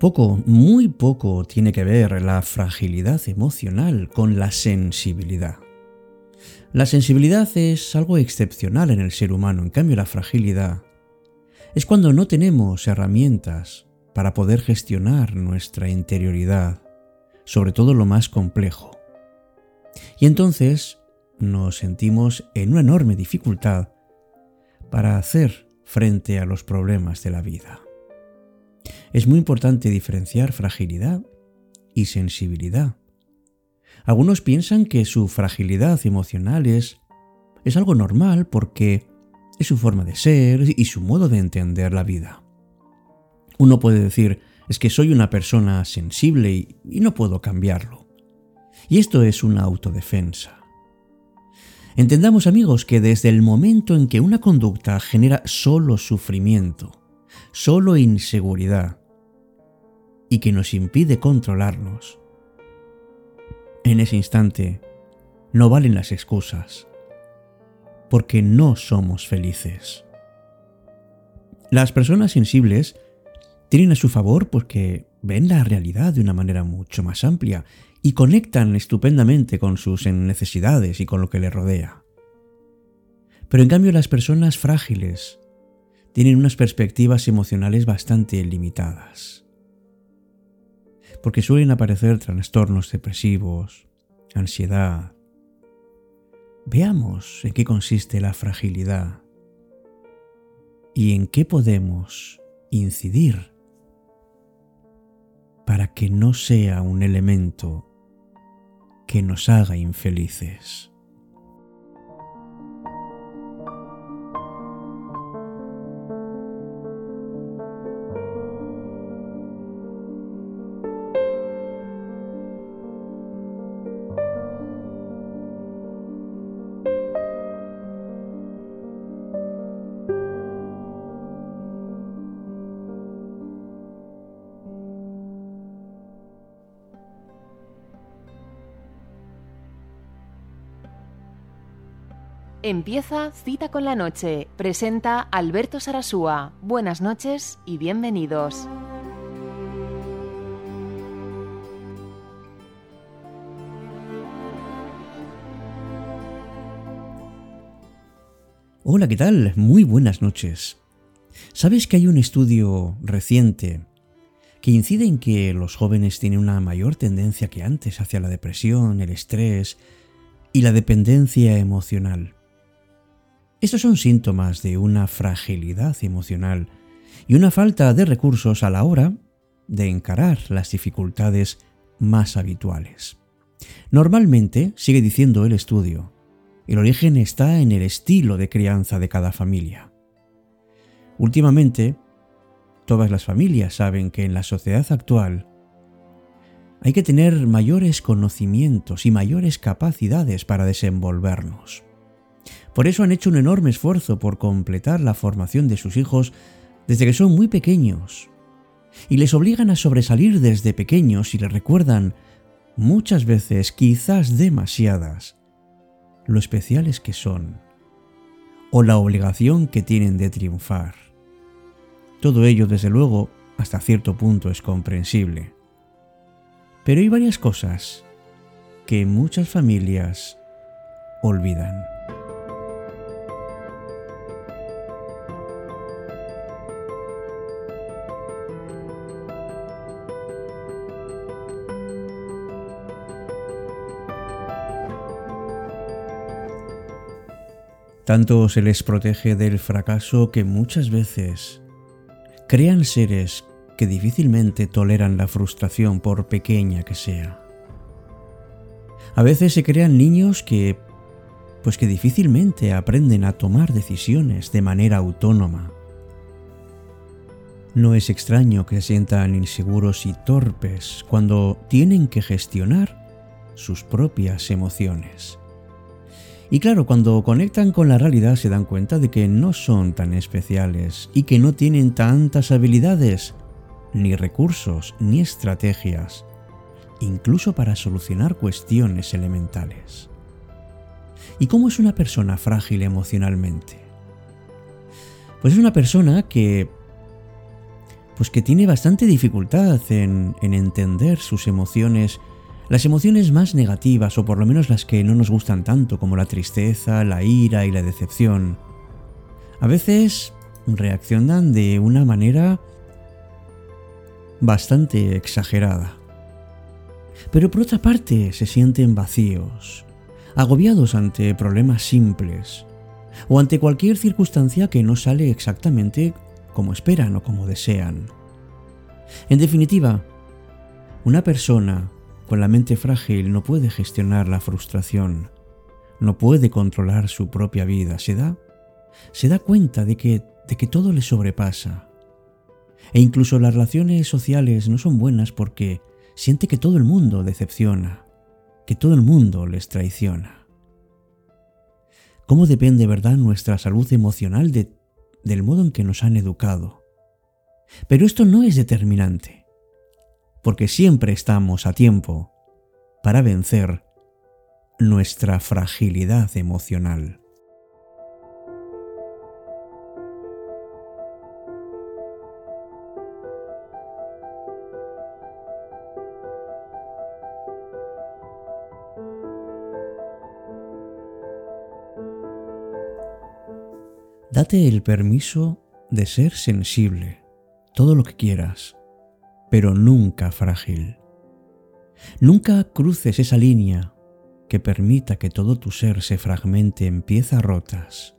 Poco, muy poco tiene que ver la fragilidad emocional con la sensibilidad. La sensibilidad es algo excepcional en el ser humano, en cambio la fragilidad es cuando no tenemos herramientas para poder gestionar nuestra interioridad, sobre todo lo más complejo. Y entonces nos sentimos en una enorme dificultad para hacer frente a los problemas de la vida. Es muy importante diferenciar fragilidad y sensibilidad. Algunos piensan que su fragilidad emocional es, es algo normal porque es su forma de ser y su modo de entender la vida. Uno puede decir, es que soy una persona sensible y, y no puedo cambiarlo. Y esto es una autodefensa. Entendamos amigos que desde el momento en que una conducta genera solo sufrimiento, solo inseguridad y que nos impide controlarnos, en ese instante no valen las excusas, porque no somos felices. Las personas sensibles tienen a su favor porque ven la realidad de una manera mucho más amplia y conectan estupendamente con sus necesidades y con lo que les rodea. Pero en cambio las personas frágiles tienen unas perspectivas emocionales bastante limitadas. Porque suelen aparecer trastornos depresivos, ansiedad. Veamos en qué consiste la fragilidad y en qué podemos incidir para que no sea un elemento que nos haga infelices. Empieza Cita con la Noche. Presenta Alberto Sarasúa. Buenas noches y bienvenidos. Hola, ¿qué tal? Muy buenas noches. ¿Sabes que hay un estudio reciente que incide en que los jóvenes tienen una mayor tendencia que antes hacia la depresión, el estrés y la dependencia emocional? Estos son síntomas de una fragilidad emocional y una falta de recursos a la hora de encarar las dificultades más habituales. Normalmente, sigue diciendo el estudio, el origen está en el estilo de crianza de cada familia. Últimamente, todas las familias saben que en la sociedad actual hay que tener mayores conocimientos y mayores capacidades para desenvolvernos. Por eso han hecho un enorme esfuerzo por completar la formación de sus hijos desde que son muy pequeños. Y les obligan a sobresalir desde pequeños y les recuerdan, muchas veces, quizás demasiadas, lo especiales que son, o la obligación que tienen de triunfar. Todo ello, desde luego, hasta cierto punto es comprensible. Pero hay varias cosas que muchas familias olvidan. Tanto se les protege del fracaso que muchas veces crean seres que difícilmente toleran la frustración por pequeña que sea. A veces se crean niños que pues que difícilmente aprenden a tomar decisiones de manera autónoma. No es extraño que se sientan inseguros y torpes cuando tienen que gestionar sus propias emociones. Y claro, cuando conectan con la realidad se dan cuenta de que no son tan especiales y que no tienen tantas habilidades, ni recursos, ni estrategias, incluso para solucionar cuestiones elementales. ¿Y cómo es una persona frágil emocionalmente? Pues es una persona que pues que tiene bastante dificultad en, en entender sus emociones, las emociones más negativas o por lo menos las que no nos gustan tanto, como la tristeza, la ira y la decepción. A veces reaccionan de una manera bastante exagerada. Pero por otra parte se sienten vacíos, agobiados ante problemas simples o ante cualquier circunstancia que no sale exactamente como esperan o como desean. En definitiva, una persona con la mente frágil no puede gestionar la frustración, no puede controlar su propia vida, se da, se da cuenta de que, de que todo le sobrepasa. E incluso las relaciones sociales no son buenas porque siente que todo el mundo decepciona, que todo el mundo les traiciona. ¿Cómo depende, verdad, nuestra salud emocional de del modo en que nos han educado. Pero esto no es determinante, porque siempre estamos a tiempo para vencer nuestra fragilidad emocional. Date el permiso de ser sensible, todo lo que quieras, pero nunca frágil. Nunca cruces esa línea que permita que todo tu ser se fragmente en piezas rotas,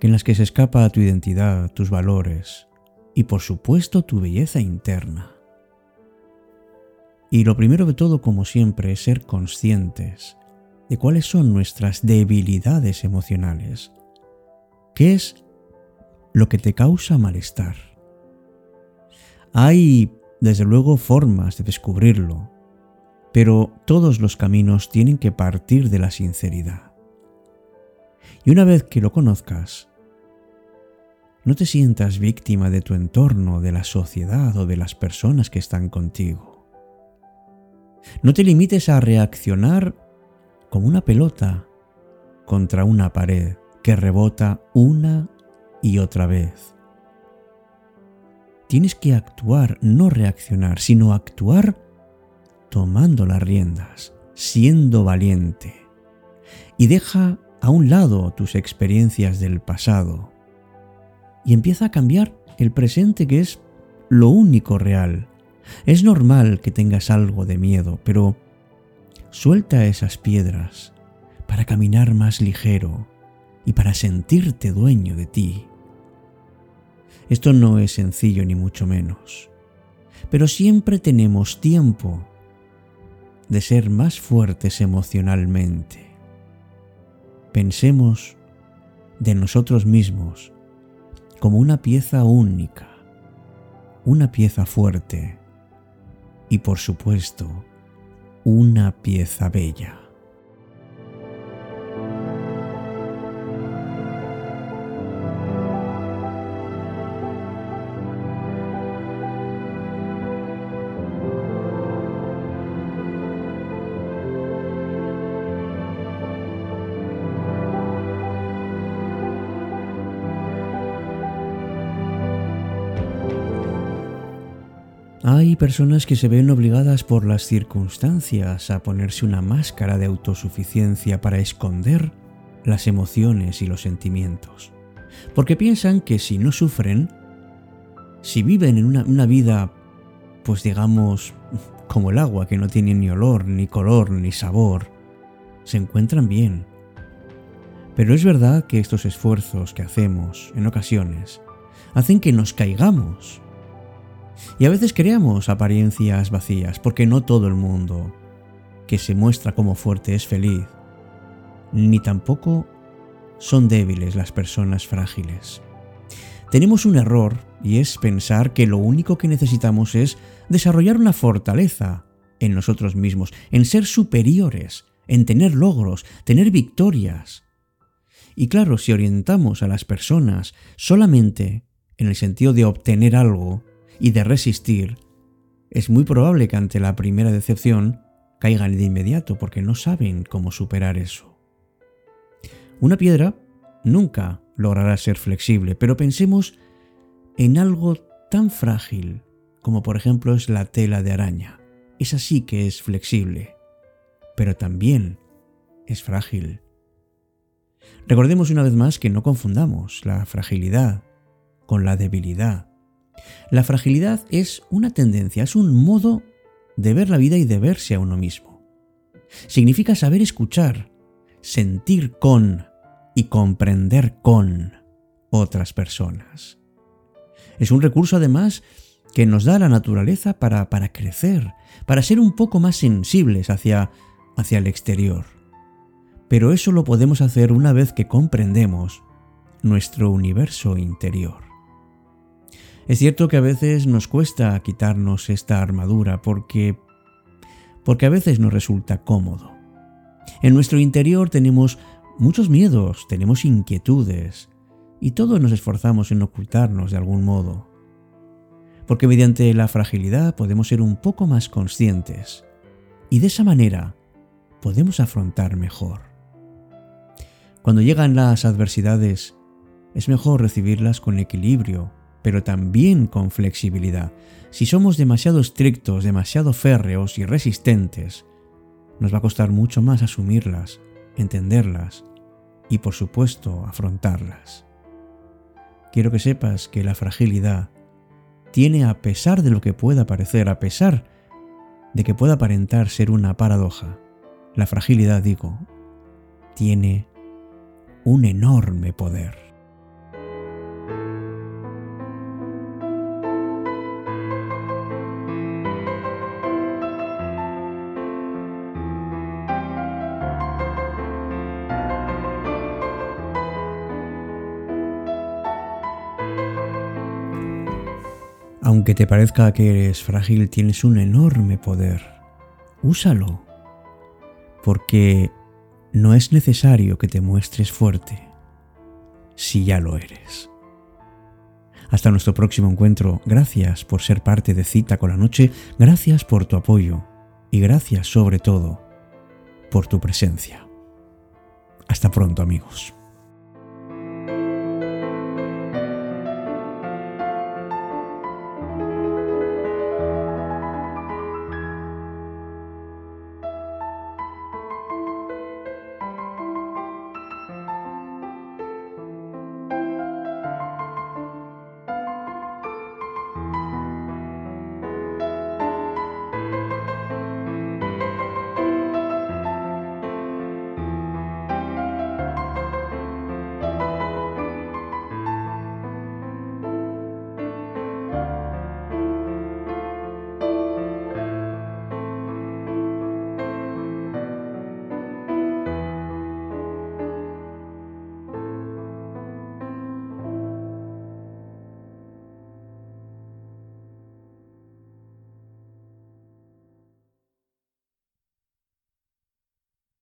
en las que se escapa tu identidad, tus valores y por supuesto tu belleza interna. Y lo primero de todo, como siempre, es ser conscientes de cuáles son nuestras debilidades emocionales ¿Qué es lo que te causa malestar? Hay, desde luego, formas de descubrirlo, pero todos los caminos tienen que partir de la sinceridad. Y una vez que lo conozcas, no te sientas víctima de tu entorno, de la sociedad o de las personas que están contigo. No te limites a reaccionar como una pelota contra una pared que rebota una y otra vez. Tienes que actuar, no reaccionar, sino actuar tomando las riendas, siendo valiente. Y deja a un lado tus experiencias del pasado y empieza a cambiar el presente que es lo único real. Es normal que tengas algo de miedo, pero suelta esas piedras para caminar más ligero, y para sentirte dueño de ti. Esto no es sencillo ni mucho menos, pero siempre tenemos tiempo de ser más fuertes emocionalmente. Pensemos de nosotros mismos como una pieza única, una pieza fuerte y por supuesto una pieza bella. Hay personas que se ven obligadas por las circunstancias a ponerse una máscara de autosuficiencia para esconder las emociones y los sentimientos, porque piensan que si no sufren, si viven en una, vida, pues digamos, como el agua que no tiene ni olor, ni color, ni sabor, se encuentran bien. Pero es verdad que estos esfuerzos que hacemos, en ocasiones, hacen que nos caigamos y a veces creamos apariencias vacías, porque no todo el mundo que se muestra como fuerte es feliz, ni tampoco son débiles las personas frágiles. Tenemos un error y es pensar que lo único que necesitamos es desarrollar una fortaleza en nosotros mismos, en ser superiores, en tener logros, tener victorias. Y claro, si orientamos a las personas solamente en el sentido de obtener algo, y de resistir, es muy probable que ante la primera decepción caigan de inmediato porque no saben cómo superar eso. Una piedra nunca logrará ser flexible, pero pensemos en algo tan frágil como por ejemplo es la tela de araña. Es así que es flexible, pero también es frágil. Recordemos una vez más que no confundamos la fragilidad con la debilidad. La fragilidad es una tendencia, es un modo de ver la vida y de verse a uno mismo. Significa saber escuchar, sentir con y comprender con otras personas. Es un recurso además que nos da la naturaleza para, para crecer, para ser un poco más sensibles hacia, hacia el exterior. Pero eso lo podemos hacer una vez que comprendemos nuestro universo interior. Es cierto que a veces nos cuesta quitarnos esta armadura porque porque a veces nos resulta cómodo. En nuestro interior tenemos muchos miedos, tenemos inquietudes, y todos nos esforzamos en ocultarnos de algún modo porque mediante la fragilidad podemos ser un poco más conscientes y de esa manera podemos afrontar mejor. Cuando llegan las adversidades, es mejor recibirlas con equilibrio, pero también con flexibilidad. Si somos demasiado estrictos, demasiado férreos y resistentes, nos va a costar mucho más asumirlas, entenderlas y por supuesto afrontarlas. Quiero que sepas que la fragilidad tiene a pesar de lo que pueda parecer, a pesar de que pueda aparentar ser una paradoja, la fragilidad, digo, tiene un enorme poder. Aunque te parezca que eres frágil, tienes un enorme poder. Úsalo. Porque no es necesario que te muestres fuerte si ya lo eres. Hasta nuestro próximo encuentro. Gracias por ser parte de Cita con la Noche. Gracias por tu apoyo. Y gracias sobre todo por tu presencia. Hasta pronto amigos.